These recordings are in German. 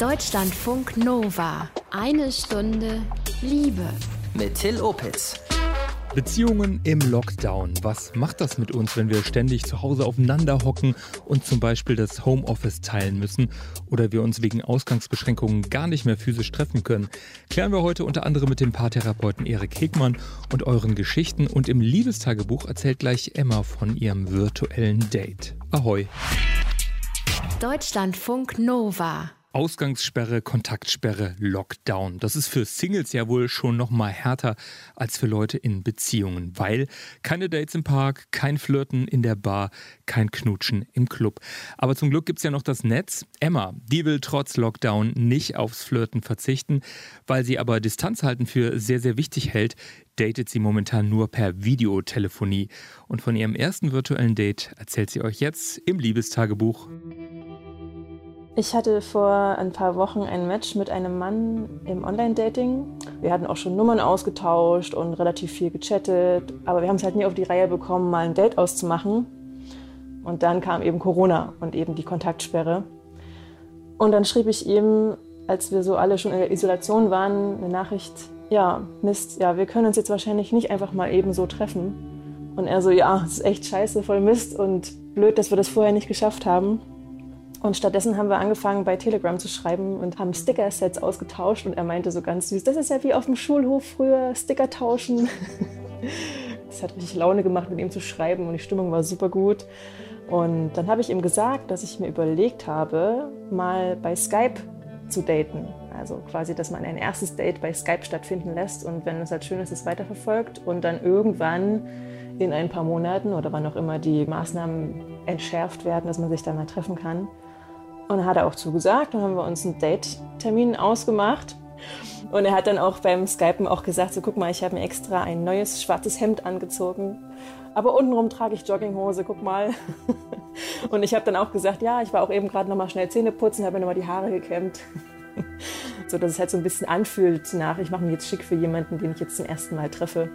Deutschlandfunk Nova. Eine Stunde Liebe. Mit Till Opitz. Beziehungen im Lockdown. Was macht das mit uns, wenn wir ständig zu Hause aufeinander hocken und zum Beispiel das Homeoffice teilen müssen oder wir uns wegen Ausgangsbeschränkungen gar nicht mehr physisch treffen können? Klären wir heute unter anderem mit dem Paartherapeuten Erik Hegmann und euren Geschichten und im Liebestagebuch erzählt gleich Emma von ihrem virtuellen Date. Ahoi! Deutschlandfunk Nova. Ausgangssperre, Kontaktsperre, Lockdown. Das ist für Singles ja wohl schon noch mal härter als für Leute in Beziehungen, weil keine Dates im Park, kein Flirten in der Bar, kein Knutschen im Club. Aber zum Glück gibt es ja noch das Netz. Emma, die will trotz Lockdown nicht aufs Flirten verzichten, weil sie aber Distanz halten für sehr, sehr wichtig hält, datet sie momentan nur per Videotelefonie. Und von ihrem ersten virtuellen Date erzählt sie euch jetzt im Liebestagebuch. Ich hatte vor ein paar Wochen ein Match mit einem Mann im Online-Dating. Wir hatten auch schon Nummern ausgetauscht und relativ viel gechattet, aber wir haben es halt nie auf die Reihe bekommen, mal ein Date auszumachen. Und dann kam eben Corona und eben die Kontaktsperre. Und dann schrieb ich ihm, als wir so alle schon in der Isolation waren, eine Nachricht, ja, Mist, ja, wir können uns jetzt wahrscheinlich nicht einfach mal eben so treffen. Und er so, ja, es ist echt scheiße, voll Mist und blöd, dass wir das vorher nicht geschafft haben. Und stattdessen haben wir angefangen, bei Telegram zu schreiben und haben Sticker-Sets ausgetauscht. Und er meinte so ganz süß, das ist ja wie auf dem Schulhof früher, Sticker tauschen. Das hat richtig Laune gemacht, mit ihm zu schreiben und die Stimmung war super gut. Und dann habe ich ihm gesagt, dass ich mir überlegt habe, mal bei Skype zu daten. Also quasi, dass man ein erstes Date bei Skype stattfinden lässt und wenn es halt schön ist, es weiterverfolgt und dann irgendwann in ein paar Monaten oder wann auch immer die Maßnahmen entschärft werden, dass man sich da mal treffen kann, und hat er auch zugesagt. Dann haben wir uns einen Date-Termin ausgemacht. Und er hat dann auch beim Skypen auch gesagt, so guck mal, ich habe mir extra ein neues schwarzes Hemd angezogen. Aber untenrum trage ich Jogginghose, guck mal. Und ich habe dann auch gesagt, ja, ich war auch eben gerade nochmal schnell Zähne putzen, habe mir nochmal die Haare gekämmt. So dass es halt so ein bisschen anfühlt nach, ich mache mich jetzt schick für jemanden, den ich jetzt zum ersten Mal treffe.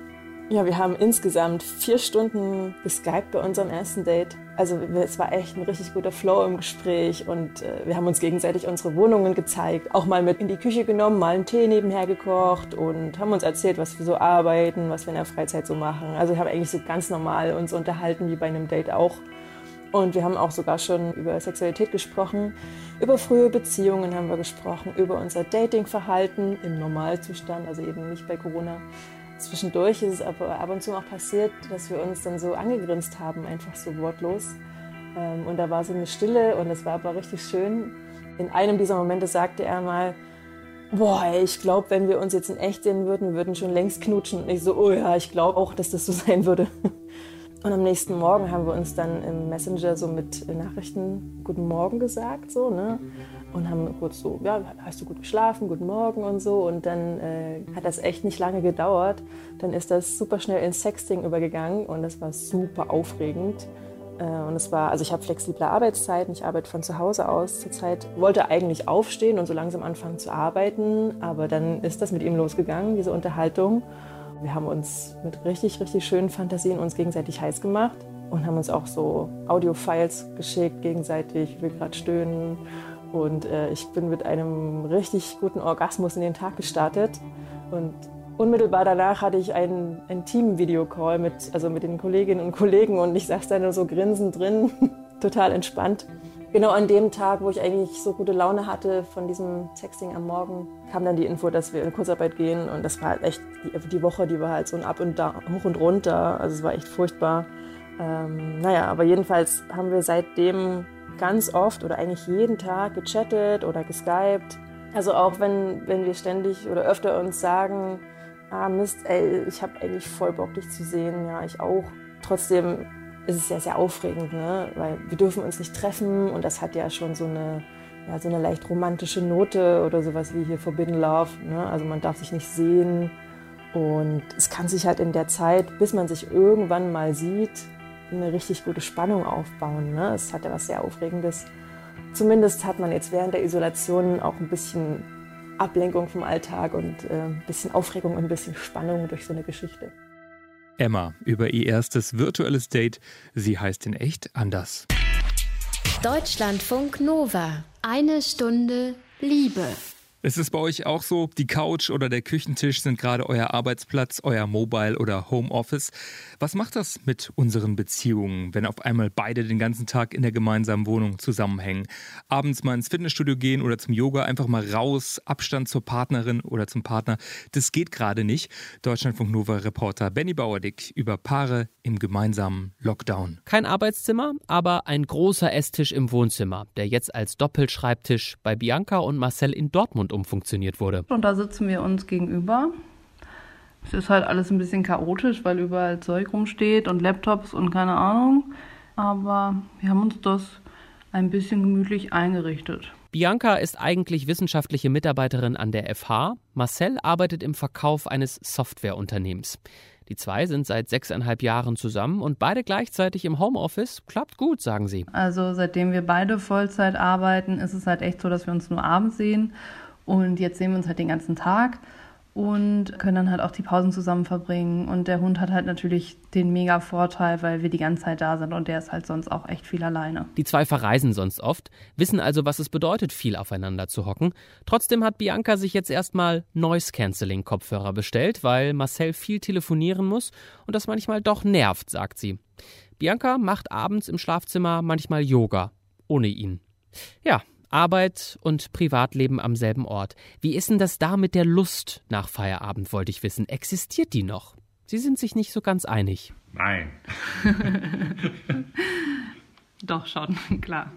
Ja, wir haben insgesamt vier Stunden geskypt bei unserem ersten Date. Also es war echt ein richtig guter Flow im Gespräch und äh, wir haben uns gegenseitig unsere Wohnungen gezeigt, auch mal mit in die Küche genommen, mal einen Tee nebenher gekocht und haben uns erzählt, was wir so arbeiten, was wir in der Freizeit so machen. Also wir haben eigentlich so ganz normal uns unterhalten, wie bei einem Date auch. Und wir haben auch sogar schon über Sexualität gesprochen, über frühe Beziehungen haben wir gesprochen, über unser Datingverhalten im Normalzustand, also eben nicht bei Corona. Zwischendurch ist es aber ab und zu auch passiert, dass wir uns dann so angegrinst haben, einfach so wortlos. Ähm, und da war so eine Stille und es war aber richtig schön. In einem dieser Momente sagte er mal, boah, ich glaube, wenn wir uns jetzt in echt sehen würden, wir würden schon längst knutschen. Und ich so, oh ja, ich glaube auch, dass das so sein würde. Und am nächsten Morgen haben wir uns dann im Messenger so mit Nachrichten Guten Morgen gesagt, so, ne? Und haben kurz so, ja, hast du gut geschlafen, guten Morgen und so. Und dann äh, hat das echt nicht lange gedauert. Dann ist das super schnell ins Sexting übergegangen und das war super aufregend. Äh, und es war, also ich habe flexible Arbeitszeiten, ich arbeite von zu Hause aus zurzeit. Wollte eigentlich aufstehen und so langsam anfangen zu arbeiten, aber dann ist das mit ihm losgegangen, diese Unterhaltung. Wir haben uns mit richtig, richtig schönen Fantasien uns gegenseitig heiß gemacht und haben uns auch so Audio-Files geschickt, gegenseitig, wie wir gerade stöhnen. Und äh, ich bin mit einem richtig guten Orgasmus in den Tag gestartet. Und unmittelbar danach hatte ich einen, einen Team-Video-Call mit, also mit den Kolleginnen und Kollegen und ich saß da nur so grinsend drin, total entspannt. Genau an dem Tag, wo ich eigentlich so gute Laune hatte von diesem Texting am Morgen, kam dann die Info, dass wir in Kurzarbeit gehen. Und das war halt echt, die, die Woche, die war halt so ein Up und da, hoch und runter. Also es war echt furchtbar. Ähm, naja, aber jedenfalls haben wir seitdem ganz oft oder eigentlich jeden Tag gechattet oder geskypt. Also auch wenn, wenn wir ständig oder öfter uns sagen, ah Mist, ey, ich habe eigentlich voll Bock, dich zu sehen. Ja, ich auch. Trotzdem ist es sehr, sehr aufregend, ne? weil wir dürfen uns nicht treffen und das hat ja schon so eine, ja, so eine leicht romantische Note oder sowas wie hier Forbidden Love. Ne? Also man darf sich nicht sehen und es kann sich halt in der Zeit, bis man sich irgendwann mal sieht, eine richtig gute Spannung aufbauen. Ne? Es hat ja was sehr Aufregendes. Zumindest hat man jetzt während der Isolation auch ein bisschen Ablenkung vom Alltag und äh, ein bisschen Aufregung und ein bisschen Spannung durch so eine Geschichte. Emma über ihr erstes virtuelles Date. Sie heißt in echt anders. Deutschlandfunk Nova. Eine Stunde Liebe. Ist es bei euch auch so? Die Couch oder der Küchentisch sind gerade euer Arbeitsplatz, euer Mobile oder Homeoffice. Was macht das mit unseren Beziehungen, wenn auf einmal beide den ganzen Tag in der gemeinsamen Wohnung zusammenhängen? Abends mal ins Fitnessstudio gehen oder zum Yoga, einfach mal raus, Abstand zur Partnerin oder zum Partner. Das geht gerade nicht. Deutschlandfunk Nova Reporter Benny Bauerdick über Paare im gemeinsamen Lockdown. Kein Arbeitszimmer, aber ein großer Esstisch im Wohnzimmer, der jetzt als Doppelschreibtisch bei Bianca und Marcel in Dortmund umfunktioniert wurde. Und da sitzen wir uns gegenüber. Es ist halt alles ein bisschen chaotisch, weil überall Zeug rumsteht und Laptops und keine Ahnung. Aber wir haben uns das ein bisschen gemütlich eingerichtet. Bianca ist eigentlich wissenschaftliche Mitarbeiterin an der FH. Marcel arbeitet im Verkauf eines Softwareunternehmens. Die zwei sind seit sechseinhalb Jahren zusammen und beide gleichzeitig im Homeoffice. Klappt gut, sagen sie. Also seitdem wir beide Vollzeit arbeiten, ist es halt echt so, dass wir uns nur abends sehen und jetzt sehen wir uns halt den ganzen Tag und können dann halt auch die Pausen zusammen verbringen. Und der Hund hat halt natürlich den mega Vorteil, weil wir die ganze Zeit da sind und der ist halt sonst auch echt viel alleine. Die zwei verreisen sonst oft, wissen also, was es bedeutet, viel aufeinander zu hocken. Trotzdem hat Bianca sich jetzt erstmal Noise Cancelling Kopfhörer bestellt, weil Marcel viel telefonieren muss und das manchmal doch nervt, sagt sie. Bianca macht abends im Schlafzimmer manchmal Yoga. Ohne ihn. Ja, Arbeit und Privatleben am selben Ort. Wie ist denn das da mit der Lust nach Feierabend, wollte ich wissen. Existiert die noch? Sie sind sich nicht so ganz einig. Nein. Doch schon, klar.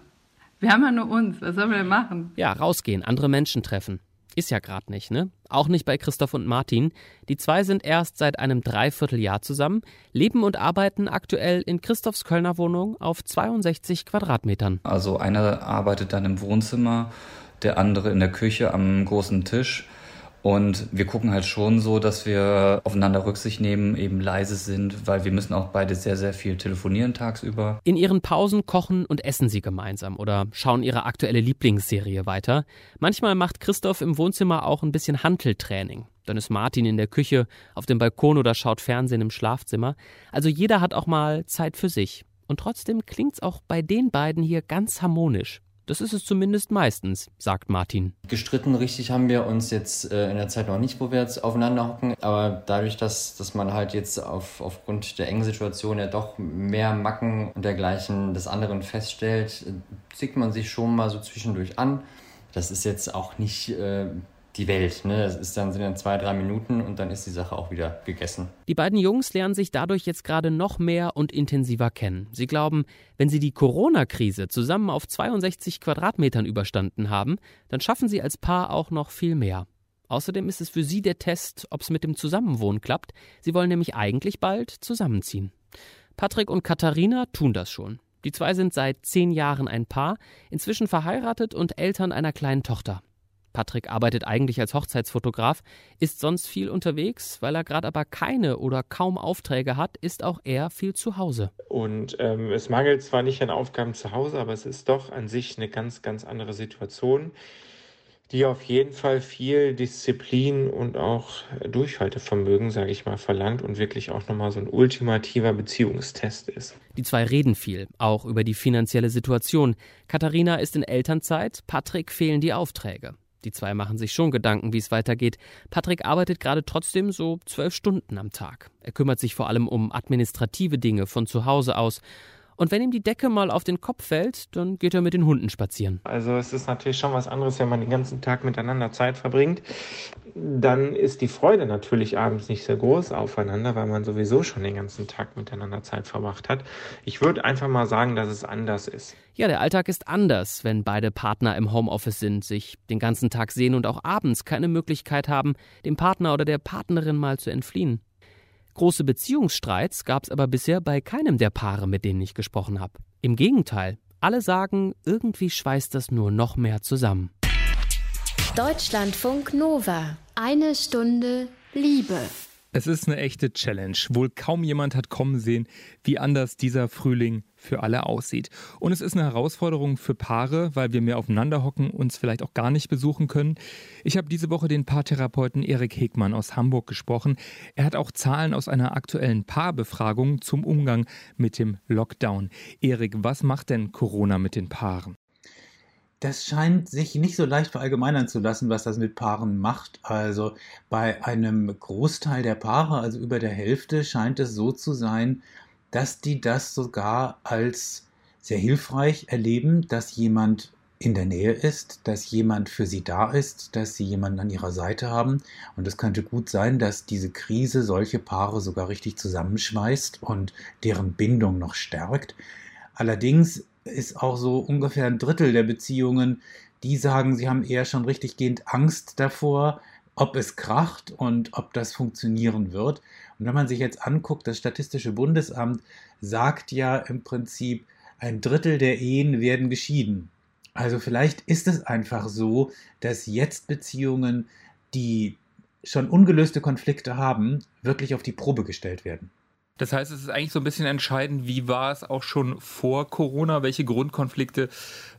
Wir haben ja nur uns. Was sollen wir denn machen? Ja, rausgehen, andere Menschen treffen. Ist ja gerade nicht, ne? Auch nicht bei Christoph und Martin. Die zwei sind erst seit einem Dreivierteljahr zusammen, leben und arbeiten aktuell in Christophs Kölner Wohnung auf 62 Quadratmetern. Also einer arbeitet dann im Wohnzimmer, der andere in der Küche am großen Tisch. Und wir gucken halt schon so, dass wir aufeinander Rücksicht nehmen, eben leise sind, weil wir müssen auch beide sehr, sehr viel telefonieren tagsüber. In ihren Pausen kochen und essen sie gemeinsam oder schauen ihre aktuelle Lieblingsserie weiter. Manchmal macht Christoph im Wohnzimmer auch ein bisschen Hanteltraining. Dann ist Martin in der Küche, auf dem Balkon oder schaut Fernsehen im Schlafzimmer. Also jeder hat auch mal Zeit für sich. Und trotzdem klingt's auch bei den beiden hier ganz harmonisch. Das ist es zumindest meistens, sagt Martin. Gestritten richtig haben wir uns jetzt äh, in der Zeit noch nicht, wo wir jetzt aufeinander hocken. Aber dadurch, dass, dass man halt jetzt auf, aufgrund der engen Situation ja doch mehr Macken und dergleichen des anderen feststellt, äh, zieht man sich schon mal so zwischendurch an. Das ist jetzt auch nicht äh, die Welt. Ne? Das ist dann, sind dann zwei, drei Minuten und dann ist die Sache auch wieder gegessen. Die beiden Jungs lernen sich dadurch jetzt gerade noch mehr und intensiver kennen. Sie glauben, wenn sie die Corona-Krise zusammen auf 62 Quadratmetern überstanden haben, dann schaffen sie als Paar auch noch viel mehr. Außerdem ist es für sie der Test, ob es mit dem Zusammenwohnen klappt. Sie wollen nämlich eigentlich bald zusammenziehen. Patrick und Katharina tun das schon. Die zwei sind seit zehn Jahren ein Paar, inzwischen verheiratet und Eltern einer kleinen Tochter. Patrick arbeitet eigentlich als Hochzeitsfotograf, ist sonst viel unterwegs, weil er gerade aber keine oder kaum Aufträge hat, ist auch er viel zu Hause. Und ähm, es mangelt zwar nicht an Aufgaben zu Hause, aber es ist doch an sich eine ganz, ganz andere Situation, die auf jeden Fall viel Disziplin und auch Durchhaltevermögen, sage ich mal, verlangt und wirklich auch nochmal so ein ultimativer Beziehungstest ist. Die zwei reden viel, auch über die finanzielle Situation. Katharina ist in Elternzeit, Patrick fehlen die Aufträge. Die zwei machen sich schon Gedanken, wie es weitergeht. Patrick arbeitet gerade trotzdem so zwölf Stunden am Tag. Er kümmert sich vor allem um administrative Dinge von zu Hause aus. Und wenn ihm die Decke mal auf den Kopf fällt, dann geht er mit den Hunden spazieren. Also es ist natürlich schon was anderes, wenn man den ganzen Tag miteinander Zeit verbringt. Dann ist die Freude natürlich abends nicht sehr groß aufeinander, weil man sowieso schon den ganzen Tag miteinander Zeit verbracht hat. Ich würde einfach mal sagen, dass es anders ist. Ja, der Alltag ist anders, wenn beide Partner im Homeoffice sind, sich den ganzen Tag sehen und auch abends keine Möglichkeit haben, dem Partner oder der Partnerin mal zu entfliehen. Große Beziehungsstreits gab es aber bisher bei keinem der Paare, mit denen ich gesprochen habe. Im Gegenteil, alle sagen, irgendwie schweißt das nur noch mehr zusammen. Deutschlandfunk Nova. Eine Stunde Liebe. Es ist eine echte Challenge. Wohl kaum jemand hat kommen sehen, wie anders dieser Frühling für alle aussieht. Und es ist eine Herausforderung für Paare, weil wir mehr aufeinander hocken, uns vielleicht auch gar nicht besuchen können. Ich habe diese Woche den Paartherapeuten Erik Hegmann aus Hamburg gesprochen. Er hat auch Zahlen aus einer aktuellen Paarbefragung zum Umgang mit dem Lockdown. Erik, was macht denn Corona mit den Paaren? Das scheint sich nicht so leicht verallgemeinern zu lassen, was das mit Paaren macht. Also bei einem Großteil der Paare, also über der Hälfte, scheint es so zu sein, dass die das sogar als sehr hilfreich erleben, dass jemand in der Nähe ist, dass jemand für sie da ist, dass sie jemanden an ihrer Seite haben. Und es könnte gut sein, dass diese Krise solche Paare sogar richtig zusammenschweißt und deren Bindung noch stärkt. Allerdings ist auch so ungefähr ein Drittel der Beziehungen, die sagen, sie haben eher schon richtig gehend Angst davor, ob es kracht und ob das funktionieren wird. Und wenn man sich jetzt anguckt, das Statistische Bundesamt sagt ja im Prinzip, ein Drittel der Ehen werden geschieden. Also vielleicht ist es einfach so, dass jetzt Beziehungen, die schon ungelöste Konflikte haben, wirklich auf die Probe gestellt werden. Das heißt, es ist eigentlich so ein bisschen entscheidend, wie war es auch schon vor Corona? Welche Grundkonflikte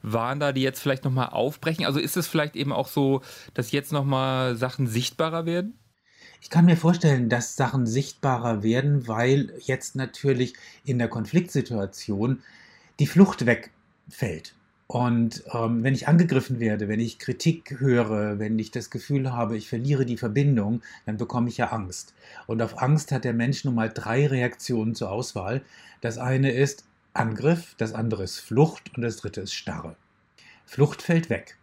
waren da, die jetzt vielleicht nochmal aufbrechen? Also ist es vielleicht eben auch so, dass jetzt nochmal Sachen sichtbarer werden? Ich kann mir vorstellen, dass Sachen sichtbarer werden, weil jetzt natürlich in der Konfliktsituation die Flucht wegfällt. Und ähm, wenn ich angegriffen werde, wenn ich Kritik höre, wenn ich das Gefühl habe, ich verliere die Verbindung, dann bekomme ich ja Angst. Und auf Angst hat der Mensch nun mal drei Reaktionen zur Auswahl. Das eine ist Angriff, das andere ist Flucht und das dritte ist Starre. Flucht fällt weg.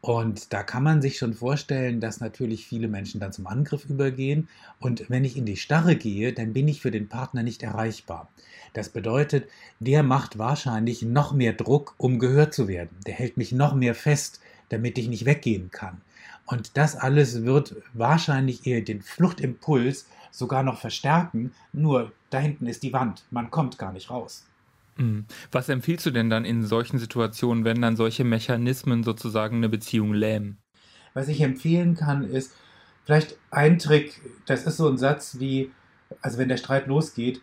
Und da kann man sich schon vorstellen, dass natürlich viele Menschen dann zum Angriff übergehen. Und wenn ich in die Starre gehe, dann bin ich für den Partner nicht erreichbar. Das bedeutet, der macht wahrscheinlich noch mehr Druck, um gehört zu werden. Der hält mich noch mehr fest, damit ich nicht weggehen kann. Und das alles wird wahrscheinlich eher den Fluchtimpuls sogar noch verstärken. Nur da hinten ist die Wand. Man kommt gar nicht raus. Mhm. Was empfiehlst du denn dann in solchen Situationen, wenn dann solche Mechanismen sozusagen eine Beziehung lähmen? Was ich empfehlen kann, ist vielleicht ein Trick, das ist so ein Satz wie, also wenn der Streit losgeht,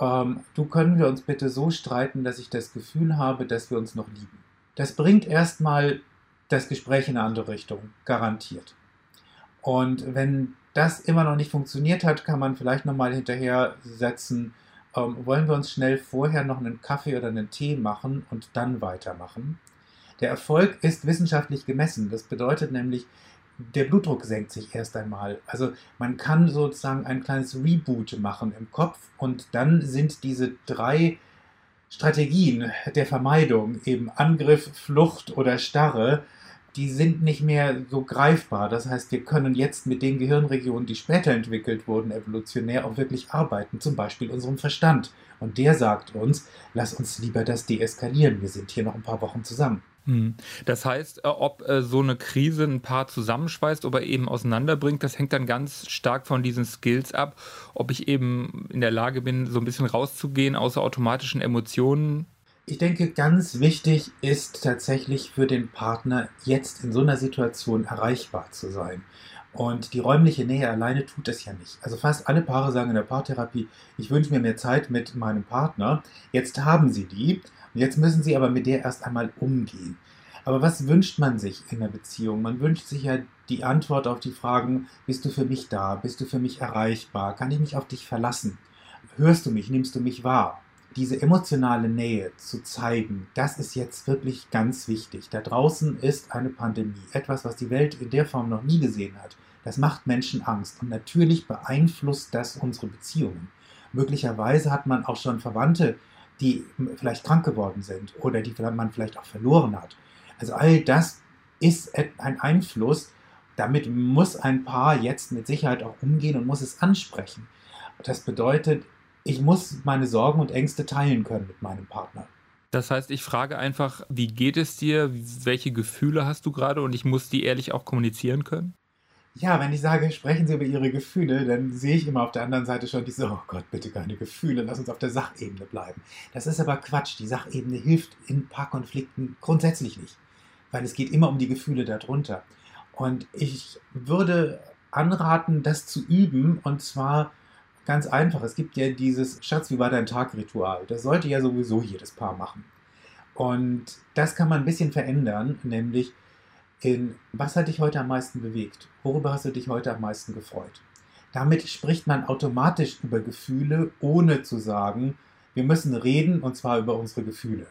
ähm, du können wir uns bitte so streiten, dass ich das Gefühl habe, dass wir uns noch lieben. Das bringt erstmal das Gespräch in eine andere Richtung, garantiert. Und wenn das immer noch nicht funktioniert hat, kann man vielleicht nochmal hinterher setzen, ähm, wollen wir uns schnell vorher noch einen Kaffee oder einen Tee machen und dann weitermachen. Der Erfolg ist wissenschaftlich gemessen. Das bedeutet nämlich, der Blutdruck senkt sich erst einmal. Also man kann sozusagen ein kleines Reboot machen im Kopf und dann sind diese drei Strategien der Vermeidung, eben Angriff, Flucht oder Starre, die sind nicht mehr so greifbar. Das heißt, wir können jetzt mit den Gehirnregionen, die später entwickelt wurden, evolutionär auch wirklich arbeiten, zum Beispiel unserem Verstand. Und der sagt uns, lass uns lieber das deeskalieren. Wir sind hier noch ein paar Wochen zusammen. Hm. Das heißt, äh, ob äh, so eine Krise ein Paar zusammenschweißt, oder eben auseinanderbringt, das hängt dann ganz stark von diesen Skills ab, ob ich eben in der Lage bin, so ein bisschen rauszugehen aus automatischen Emotionen ich denke, ganz wichtig ist tatsächlich für den Partner jetzt in so einer Situation erreichbar zu sein. Und die räumliche Nähe alleine tut es ja nicht. Also fast alle Paare sagen in der Paartherapie, ich wünsche mir mehr Zeit mit meinem Partner. Jetzt haben sie die und jetzt müssen sie aber mit der erst einmal umgehen. Aber was wünscht man sich in der Beziehung? Man wünscht sich ja die Antwort auf die Fragen, bist du für mich da? Bist du für mich erreichbar? Kann ich mich auf dich verlassen? Hörst du mich? Nimmst du mich wahr? Diese emotionale Nähe zu zeigen, das ist jetzt wirklich ganz wichtig. Da draußen ist eine Pandemie, etwas, was die Welt in der Form noch nie gesehen hat. Das macht Menschen Angst und natürlich beeinflusst das unsere Beziehungen. Möglicherweise hat man auch schon Verwandte, die vielleicht krank geworden sind oder die man vielleicht auch verloren hat. Also all das ist ein Einfluss. Damit muss ein Paar jetzt mit Sicherheit auch umgehen und muss es ansprechen. Das bedeutet, ich muss meine Sorgen und Ängste teilen können mit meinem Partner. Das heißt, ich frage einfach, wie geht es dir? Welche Gefühle hast du gerade? Und ich muss die ehrlich auch kommunizieren können? Ja, wenn ich sage, sprechen Sie über Ihre Gefühle, dann sehe ich immer auf der anderen Seite schon diese, oh Gott, bitte keine Gefühle, lass uns auf der Sachebene bleiben. Das ist aber Quatsch. Die Sachebene hilft in Paarkonflikten grundsätzlich nicht, weil es geht immer um die Gefühle darunter. Und ich würde anraten, das zu üben und zwar Ganz einfach. Es gibt ja dieses Schatz, wie war dein Tag-Ritual. Das sollte ja sowieso jedes Paar machen. Und das kann man ein bisschen verändern, nämlich in was hat dich heute am meisten bewegt? Worüber hast du dich heute am meisten gefreut? Damit spricht man automatisch über Gefühle, ohne zu sagen, wir müssen reden und zwar über unsere Gefühle.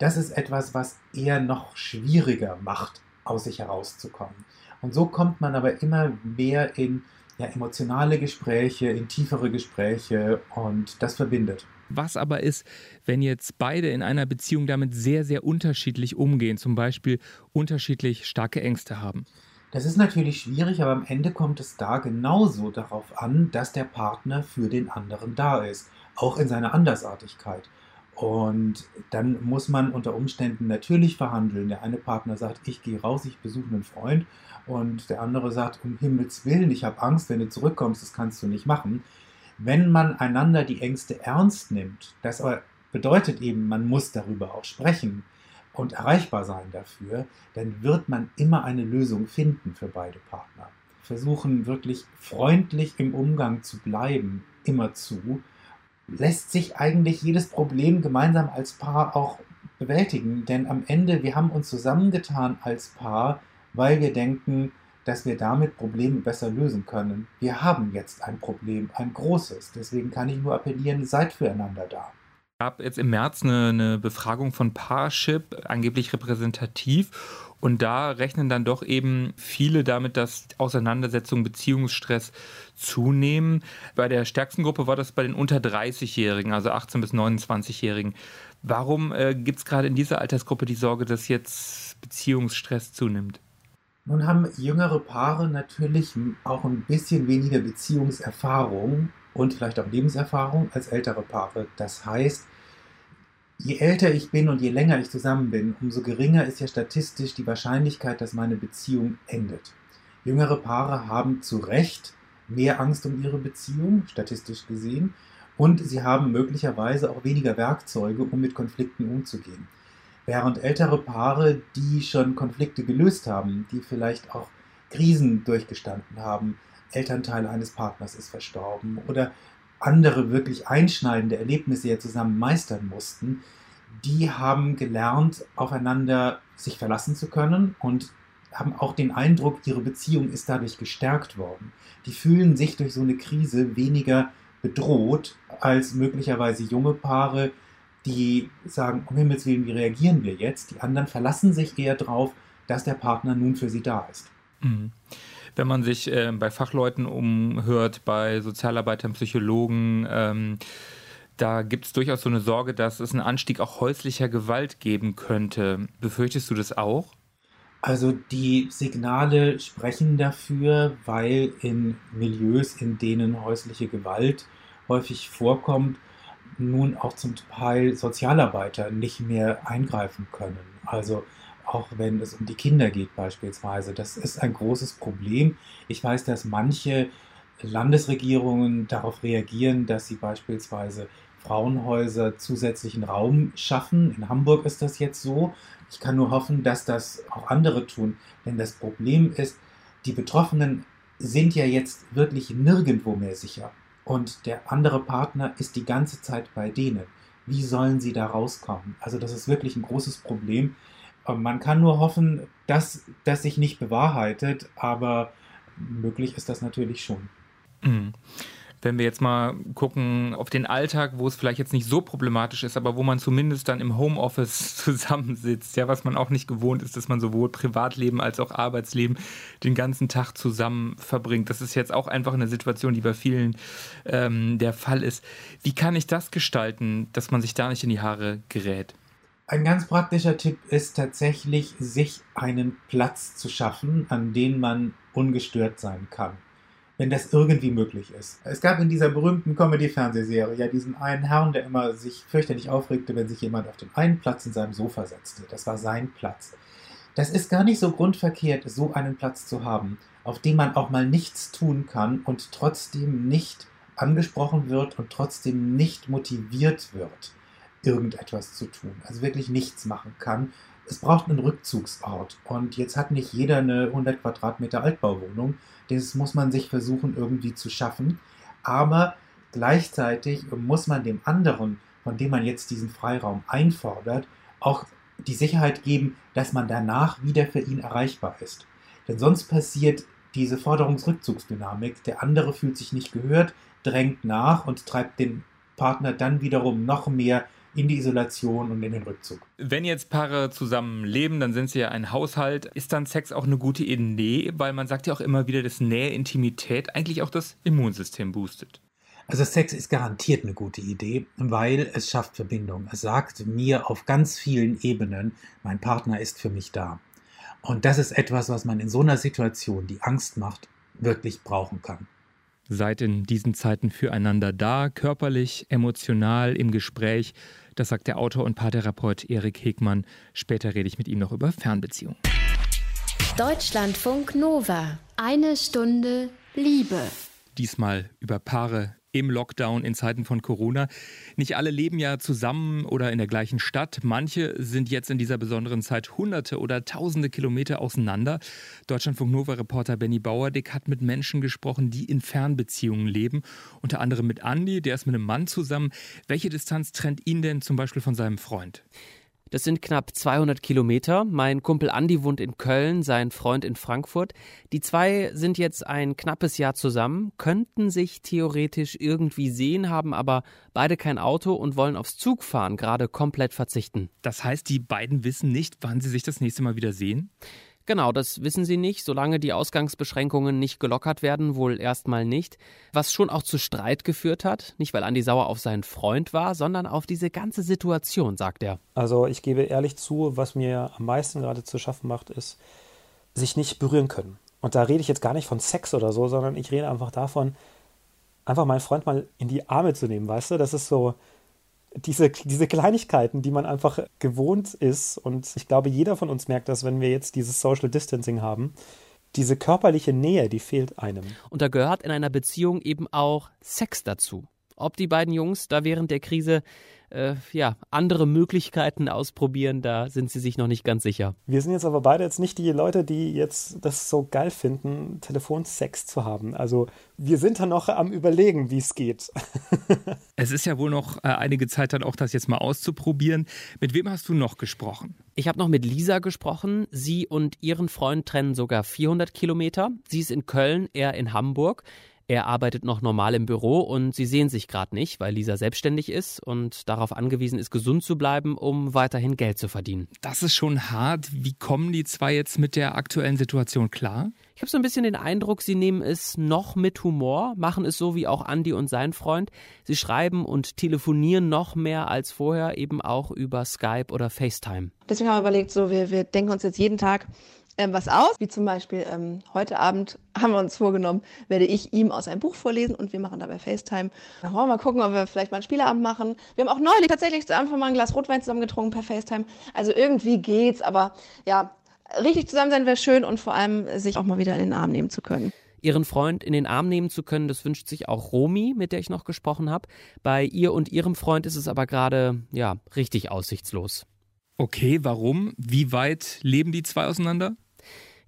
das ist etwas, was eher noch schwieriger macht, aus sich herauszukommen. Und so kommt man aber immer mehr in ja, emotionale Gespräche, in tiefere Gespräche und das verbindet. Was aber ist, wenn jetzt beide in einer Beziehung damit sehr, sehr unterschiedlich umgehen, zum Beispiel unterschiedlich starke Ängste haben? Das ist natürlich schwierig, aber am Ende kommt es da genauso darauf an, dass der Partner für den anderen da ist, auch in seiner Andersartigkeit. Und dann muss man unter Umständen natürlich verhandeln. Der eine Partner sagt, ich gehe raus, ich besuche einen Freund. Und der andere sagt, um Himmels Willen, ich habe Angst, wenn du zurückkommst, das kannst du nicht machen. Wenn man einander die Ängste ernst nimmt, das bedeutet eben, man muss darüber auch sprechen und erreichbar sein dafür, dann wird man immer eine Lösung finden für beide Partner. Versuchen wirklich freundlich im Umgang zu bleiben, immer zu, lässt sich eigentlich jedes Problem gemeinsam als Paar auch bewältigen, denn am Ende, wir haben uns zusammengetan als Paar, weil wir denken, dass wir damit Probleme besser lösen können. Wir haben jetzt ein Problem, ein großes. Deswegen kann ich nur appellieren, seid füreinander da gab jetzt im März eine, eine, Befragung von Parship, angeblich repräsentativ. Und da rechnen dann doch eben viele damit, dass Auseinandersetzungen, Beziehungsstress zunehmen. Bei der stärksten Gruppe war das bei den unter 30-Jährigen, also 18- bis 29-Jährigen. Warum äh, gibt es gerade in dieser Altersgruppe die Sorge, dass jetzt Beziehungsstress zunimmt? Nun haben jüngere Paare natürlich auch ein bisschen weniger Beziehungserfahrung und vielleicht auch Lebenserfahrung als ältere Paare. Das heißt, je älter ich bin und je länger ich zusammen bin, umso geringer ist ja statistisch die Wahrscheinlichkeit, dass meine Beziehung endet. Jüngere Paare haben zu Recht mehr Angst um ihre Beziehung, statistisch gesehen, und sie haben möglicherweise auch weniger Werkzeuge, um mit Konflikten umzugehen. Während ältere Paare, die schon Konflikte gelöst haben, die vielleicht auch Krisen durchgestanden haben, Elternteil eines Partners ist verstorben oder andere wirklich einschneidende Erlebnisse ja zusammen meistern mussten, die haben gelernt, aufeinander sich verlassen zu können und haben auch den Eindruck, ihre Beziehung ist dadurch gestärkt worden. Die fühlen sich durch so eine Krise weniger bedroht als möglicherweise junge Paare, die sagen, um Himmels Willen, wie reagieren wir jetzt? Die anderen verlassen sich eher darauf, dass der Partner nun für sie da ist. Mhm wenn man sich äh, bei Fachleuten umhört, bei Sozialarbeitern, Psychologen, ähm, da gibt es durchaus so eine Sorge, dass es einen Anstieg auch häuslicher Gewalt geben könnte. Befürchtest du das auch? Also die Signale sprechen dafür, weil in Milieus, in denen häusliche Gewalt häufig vorkommt, nun auch zum Teil Sozialarbeiter nicht mehr eingreifen können. Also auch wenn es um die Kinder geht beispielsweise. Das ist ein großes Problem. Ich weiß, dass manche Landesregierungen darauf reagieren, dass sie beispielsweise Frauenhäuser zusätzlichen Raum schaffen. In Hamburg ist das jetzt so. Ich kann nur hoffen, dass das auch andere tun. Denn das Problem ist, die Betroffenen sind ja jetzt wirklich nirgendwo mehr sicher. Und der andere Partner ist die ganze Zeit bei denen. Wie sollen sie da rauskommen? Also das ist wirklich ein großes Problem. Man kann nur hoffen, dass das sich nicht bewahrheitet, aber möglich ist das natürlich schon. Mhm. Wenn wir jetzt mal gucken auf den Alltag, wo es vielleicht jetzt nicht so problematisch ist, aber wo man zumindest dann im Homeoffice zusammensitzt, ja, was man auch nicht gewohnt ist, dass man sowohl Privatleben als auch Arbeitsleben den ganzen Tag zusammen verbringt. Das ist jetzt auch einfach eine Situation, die bei vielen ähm, der Fall ist. Wie kann ich das gestalten, dass man sich da nicht in die Haare gerät? Ein ganz praktischer Tipp ist tatsächlich, sich einen Platz zu schaffen, an dem man ungestört sein kann. Wenn das irgendwie möglich ist. Es gab in dieser berühmten Comedy-Fernsehserie ja diesen einen Herrn, der immer sich fürchterlich aufregte, wenn sich jemand auf den einen Platz in seinem Sofa setzte. Das war sein Platz. Das ist gar nicht so grundverkehrt, so einen Platz zu haben, auf dem man auch mal nichts tun kann und trotzdem nicht angesprochen wird und trotzdem nicht motiviert wird irgendetwas zu tun, also wirklich nichts machen kann. Es braucht einen Rückzugsort und jetzt hat nicht jeder eine 100 Quadratmeter Altbauwohnung. Das muss man sich versuchen irgendwie zu schaffen. Aber gleichzeitig muss man dem anderen, von dem man jetzt diesen Freiraum einfordert, auch die Sicherheit geben, dass man danach wieder für ihn erreichbar ist. Denn sonst passiert diese Forderungsrückzugsdynamik. Der andere fühlt sich nicht gehört, drängt nach und treibt den Partner dann wiederum noch mehr in die Isolation und in den Rückzug. Wenn jetzt Paare zusammen leben, dann sind sie ja ein Haushalt. Ist dann Sex auch eine gute Idee? Weil man sagt ja auch immer wieder, dass Nähe, Intimität eigentlich auch das Immunsystem boostet. Also Sex ist garantiert eine gute Idee, weil es schafft Verbindung. Es sagt mir auf ganz vielen Ebenen, mein Partner ist für mich da. Und das ist etwas, was man in so einer Situation, die Angst macht, wirklich brauchen kann. Seid in diesen Zeiten füreinander da, körperlich, emotional, im Gespräch. Das sagt der Autor und Paartherapeut Erik Hegmann. Später rede ich mit ihm noch über Fernbeziehungen. Deutschlandfunk Nova. Eine Stunde Liebe. Diesmal über Paare im Lockdown in Zeiten von Corona. Nicht alle leben ja zusammen oder in der gleichen Stadt. Manche sind jetzt in dieser besonderen Zeit hunderte oder tausende Kilometer auseinander. Deutschlandfunk Nova-Reporter Benny Bauerdick hat mit Menschen gesprochen, die in Fernbeziehungen leben. Unter anderem mit Andi, der ist mit einem Mann zusammen. Welche Distanz trennt ihn denn zum Beispiel von seinem Freund? Das sind knapp 200 Kilometer. Mein Kumpel Andi wohnt in Köln, sein Freund in Frankfurt. Die zwei sind jetzt ein knappes Jahr zusammen, könnten sich theoretisch irgendwie sehen, haben aber beide kein Auto und wollen aufs Zugfahren gerade komplett verzichten. Das heißt, die beiden wissen nicht, wann sie sich das nächste Mal wieder sehen? Genau, das wissen sie nicht, solange die Ausgangsbeschränkungen nicht gelockert werden, wohl erstmal nicht. Was schon auch zu Streit geführt hat, nicht weil Andi sauer auf seinen Freund war, sondern auf diese ganze Situation, sagt er. Also ich gebe ehrlich zu, was mir am meisten gerade zu schaffen macht, ist, sich nicht berühren können. Und da rede ich jetzt gar nicht von Sex oder so, sondern ich rede einfach davon, einfach meinen Freund mal in die Arme zu nehmen, weißt du? Das ist so, diese, diese Kleinigkeiten, die man einfach gewohnt ist. Und ich glaube, jeder von uns merkt das, wenn wir jetzt dieses Social Distancing haben. Diese körperliche Nähe, die fehlt einem. Und da gehört in einer Beziehung eben auch Sex dazu. Ob die beiden Jungs da während der Krise äh, ja, andere Möglichkeiten ausprobieren, da sind sie sich noch nicht ganz sicher. Wir sind jetzt aber beide jetzt nicht die Leute, die jetzt das so geil finden, Telefonsex zu haben. Also wir sind da noch am Überlegen, wie es geht. es ist ja wohl noch äh, einige Zeit dann auch, das jetzt mal auszuprobieren. Mit wem hast du noch gesprochen? Ich habe noch mit Lisa gesprochen. Sie und ihren Freund trennen sogar 400 Kilometer. Sie ist in Köln, er in Hamburg. Er arbeitet noch normal im Büro und sie sehen sich gerade nicht, weil Lisa selbstständig ist und darauf angewiesen ist, gesund zu bleiben, um weiterhin Geld zu verdienen. Das ist schon hart. Wie kommen die zwei jetzt mit der aktuellen Situation klar? Ich habe so ein bisschen den Eindruck, sie nehmen es noch mit Humor, machen es so wie auch Andy und sein Freund. Sie schreiben und telefonieren noch mehr als vorher, eben auch über Skype oder FaceTime. Deswegen haben wir überlegt, so wir, wir denken uns jetzt jeden Tag ähm, was aus, wie zum Beispiel ähm, heute Abend haben wir uns vorgenommen, werde ich ihm aus einem Buch vorlesen und wir machen dabei FaceTime. Dann wollen wir mal gucken, ob wir vielleicht mal einen Spieleabend machen. Wir haben auch neulich tatsächlich zu Anfang mal ein Glas Rotwein zusammen getrunken per FaceTime. Also irgendwie geht's, aber ja, richtig zusammen sein wäre schön und vor allem sich auch mal wieder in den Arm nehmen zu können. Ihren Freund in den Arm nehmen zu können, das wünscht sich auch Romy, mit der ich noch gesprochen habe. Bei ihr und ihrem Freund ist es aber gerade, ja, richtig aussichtslos. Okay, warum? Wie weit leben die zwei auseinander?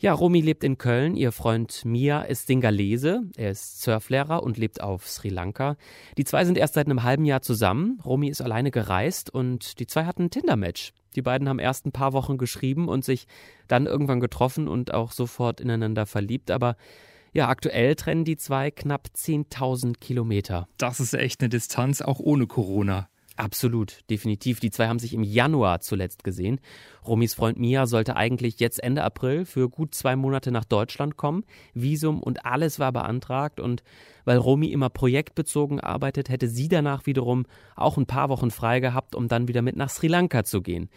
Ja, Romy lebt in Köln. Ihr Freund Mia ist Singalese. Er ist Surflehrer und lebt auf Sri Lanka. Die zwei sind erst seit einem halben Jahr zusammen. Romy ist alleine gereist und die zwei hatten ein Tinder-Match. Die beiden haben erst ein paar Wochen geschrieben und sich dann irgendwann getroffen und auch sofort ineinander verliebt. Aber ja, aktuell trennen die zwei knapp 10.000 Kilometer. Das ist echt eine Distanz, auch ohne Corona. Absolut, definitiv. Die zwei haben sich im Januar zuletzt gesehen. Romis Freund Mia sollte eigentlich jetzt Ende April für gut zwei Monate nach Deutschland kommen. Visum und alles war beantragt und weil Romy immer projektbezogen arbeitet, hätte sie danach wiederum auch ein paar Wochen frei gehabt, um dann wieder mit nach Sri Lanka zu gehen.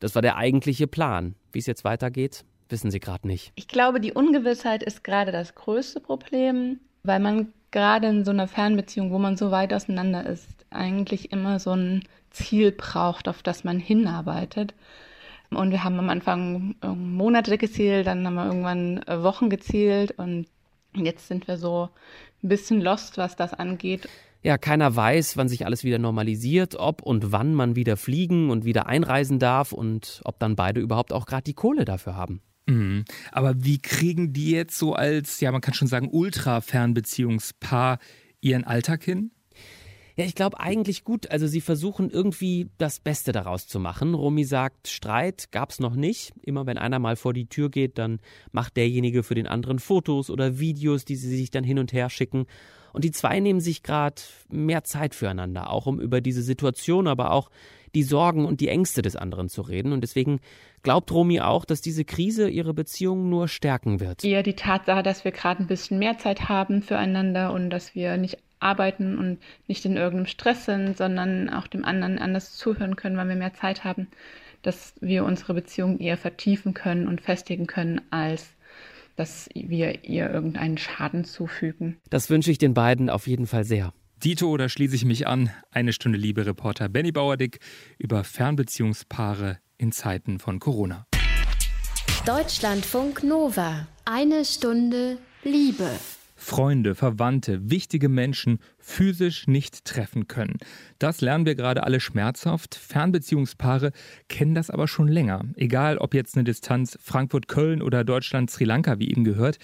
Das war der eigentliche Plan. Wie es jetzt weitergeht, wissen sie gerade nicht. Ich glaube, die Ungewissheit ist gerade das größte Problem, weil man gerade in so einer Fernbeziehung, wo man so weit auseinander ist, eigentlich immer so ein Ziel braucht, auf das man hinarbeitet. Und wir haben am Anfang Monate gezählt, dann haben wir irgendwann äh, Wochen gezählt und jetzt sind wir so ein bisschen lost, was das angeht. Ja, keiner weiß, wann sich alles wieder normalisiert, ob und wann man wieder fliegen und wieder einreisen darf und ob dann beide überhaupt auch gerade die Kohle dafür haben. Mhm. Aber wie kriegen die jetzt so als, ja, man kann schon sagen, Ultra-Fernbeziehungspaar ihren Alltag hin? Ja, ich glaube eigentlich gut. Also sie versuchen irgendwie das Beste daraus zu machen. Romy sagt, Streit gab's noch nicht. Immer wenn einer mal vor die Tür geht, dann macht derjenige für den anderen Fotos oder Videos, die sie sich dann hin und her schicken. Und die zwei nehmen sich gerade mehr Zeit füreinander, auch um über diese Situation, aber auch die Sorgen und die Ängste des anderen zu reden. Und deswegen glaubt Romy auch, dass diese Krise ihre Beziehung nur stärken wird. Eher die Tatsache, dass wir gerade ein bisschen mehr Zeit haben füreinander und dass wir nicht arbeiten und nicht in irgendeinem Stress sind, sondern auch dem anderen anders zuhören können, weil wir mehr Zeit haben, dass wir unsere Beziehung eher vertiefen können und festigen können, als dass wir ihr irgendeinen Schaden zufügen. Das wünsche ich den beiden auf jeden Fall sehr. Dito, da schließe ich mich an. Eine Stunde Liebe Reporter Benny Bauerdick über Fernbeziehungspaare in Zeiten von Corona. Deutschlandfunk Nova. Eine Stunde Liebe. Freunde, Verwandte, wichtige Menschen physisch nicht treffen können. Das lernen wir gerade alle schmerzhaft. Fernbeziehungspaare kennen das aber schon länger. Egal ob jetzt eine Distanz Frankfurt-Köln oder Deutschland-Sri Lanka, wie eben gehört.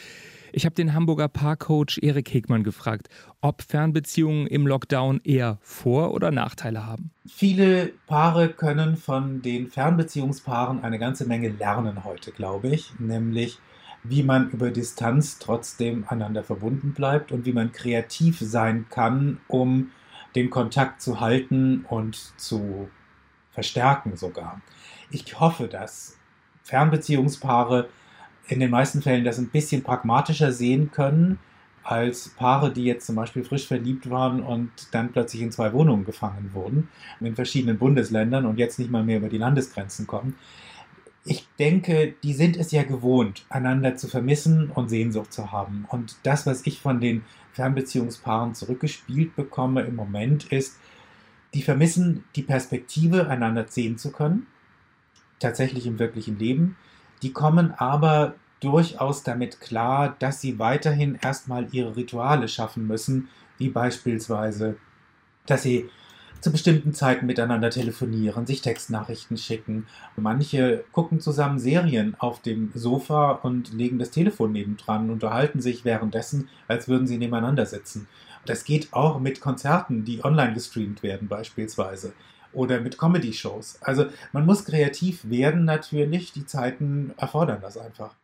Ich habe den Hamburger Paarcoach Erik Hegmann gefragt, ob Fernbeziehungen im Lockdown eher Vor- oder Nachteile haben. Viele Paare können von den Fernbeziehungspaaren eine ganze Menge lernen heute, glaube ich. Nämlich, wie man über Distanz trotzdem einander verbunden bleibt und wie man kreativ sein kann, um den Kontakt zu halten und zu verstärken sogar. Ich hoffe, dass Fernbeziehungspaare in den meisten Fällen das ein bisschen pragmatischer sehen können als Paare, die jetzt zum Beispiel frisch verliebt waren und dann plötzlich in zwei Wohnungen gefangen wurden, in verschiedenen Bundesländern und jetzt nicht mal mehr über die Landesgrenzen kommen. Ich denke, die sind es ja gewohnt, einander zu vermissen und Sehnsucht zu haben. Und das, was ich von den Fernbeziehungspaaren zurückgespielt bekomme im Moment, ist, die vermissen die Perspektive, einander sehen zu können, tatsächlich im wirklichen Leben. Die kommen aber durchaus damit klar, dass sie weiterhin erstmal ihre Rituale schaffen müssen, wie beispielsweise, dass sie zu bestimmten Zeiten miteinander telefonieren, sich Textnachrichten schicken. Manche gucken zusammen Serien auf dem Sofa und legen das Telefon nebendran und unterhalten sich währenddessen, als würden sie nebeneinander sitzen. Das geht auch mit Konzerten, die online gestreamt werden beispielsweise oder mit Comedy-Shows. Also man muss kreativ werden natürlich, die Zeiten erfordern das einfach.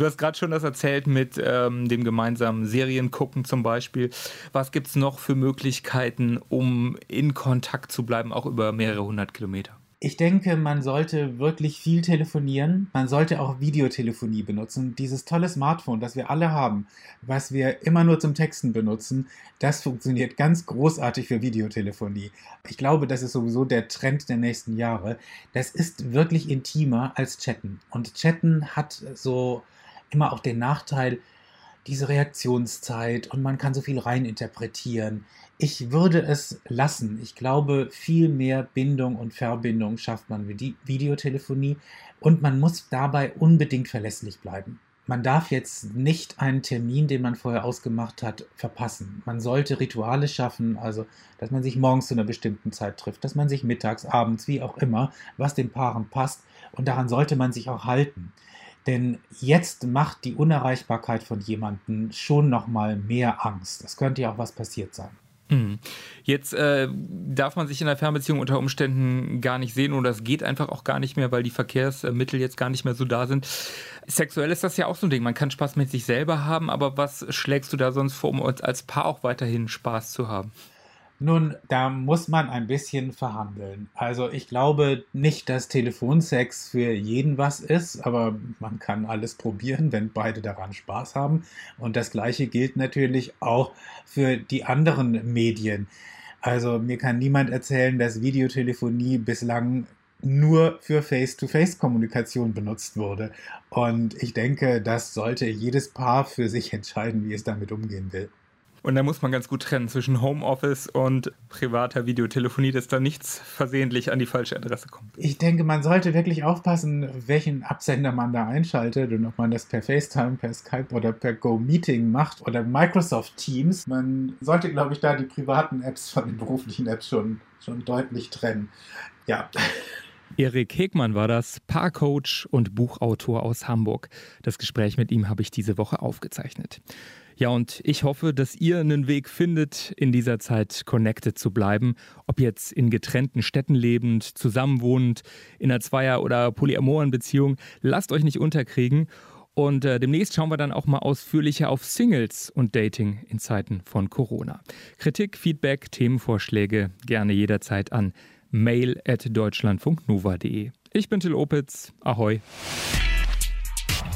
Du hast gerade schon das erzählt mit ähm, dem gemeinsamen Seriengucken zum Beispiel. Was gibt es noch für Möglichkeiten, um in Kontakt zu bleiben, auch über mehrere hundert Kilometer? Ich denke, man sollte wirklich viel telefonieren. Man sollte auch Videotelefonie benutzen. Dieses tolle Smartphone, das wir alle haben, was wir immer nur zum Texten benutzen, das funktioniert ganz großartig für Videotelefonie. Ich glaube, das ist sowieso der Trend der nächsten Jahre. Das ist wirklich intimer als Chatten. Und Chatten hat so immer auch den Nachteil, diese Reaktionszeit und man kann so viel reininterpretieren. Ich würde es lassen. Ich glaube, viel mehr Bindung und Verbindung schafft man mit die Videotelefonie und man muss dabei unbedingt verlässlich bleiben. Man darf jetzt nicht einen Termin, den man vorher ausgemacht hat, verpassen. Man sollte Rituale schaffen, also dass man sich morgens zu einer bestimmten Zeit trifft, dass man sich mittags, abends, wie auch immer, was den Paaren passt. Und daran sollte man sich auch halten. Denn jetzt macht die Unerreichbarkeit von jemandem schon noch mal mehr Angst. Es könnte ja auch was passiert sein. Mhm. Jetzt äh, darf man sich in einer Fernbeziehung unter Umständen gar nicht sehen oder es geht einfach auch gar nicht mehr, weil die Verkehrsmittel jetzt gar nicht mehr so da sind. Sexuell ist das ja auch so ein Ding. Man kann Spaß mit sich selber haben, aber was schlägst du da sonst vor, um als Paar auch weiterhin Spaß zu haben? Nun, da muss man ein bisschen verhandeln. Also ich glaube nicht, dass Telefonsex für jeden was ist, aber man kann alles probieren, wenn beide daran Spaß haben. Und das gleiche gilt natürlich auch für die anderen Medien. Also mir kann niemand erzählen, dass Videotelefonie bislang nur für Face-to-Face-Kommunikation benutzt wurde. Und ich denke, das sollte jedes Paar für sich entscheiden, wie es damit umgehen will. Und da muss man ganz gut trennen zwischen Homeoffice und privater Videotelefonie, dass da nichts versehentlich an die falsche Adresse kommt. Ich denke, man sollte wirklich aufpassen, welchen Absender man da einschaltet und ob man das per FaceTime, per Skype oder per Go-Meeting macht oder Microsoft Teams. Man sollte, glaube ich, da die privaten Apps von den beruflichen Apps schon, schon deutlich trennen. Ja. Erik Hegmann war das, Paarcoach und Buchautor aus Hamburg. Das Gespräch mit ihm habe ich diese Woche aufgezeichnet. Ja, und ich hoffe, dass ihr einen Weg findet, in dieser Zeit connected zu bleiben. Ob jetzt in getrennten Städten lebend, zusammenwohnend, in einer Zweier- oder polyamoren Beziehung. Lasst euch nicht unterkriegen. Und äh, demnächst schauen wir dann auch mal ausführlicher auf Singles und Dating in Zeiten von Corona. Kritik, Feedback, Themenvorschläge gerne jederzeit an mail at deutschlandfunknova.de. Ich bin Till Opitz. Ahoi.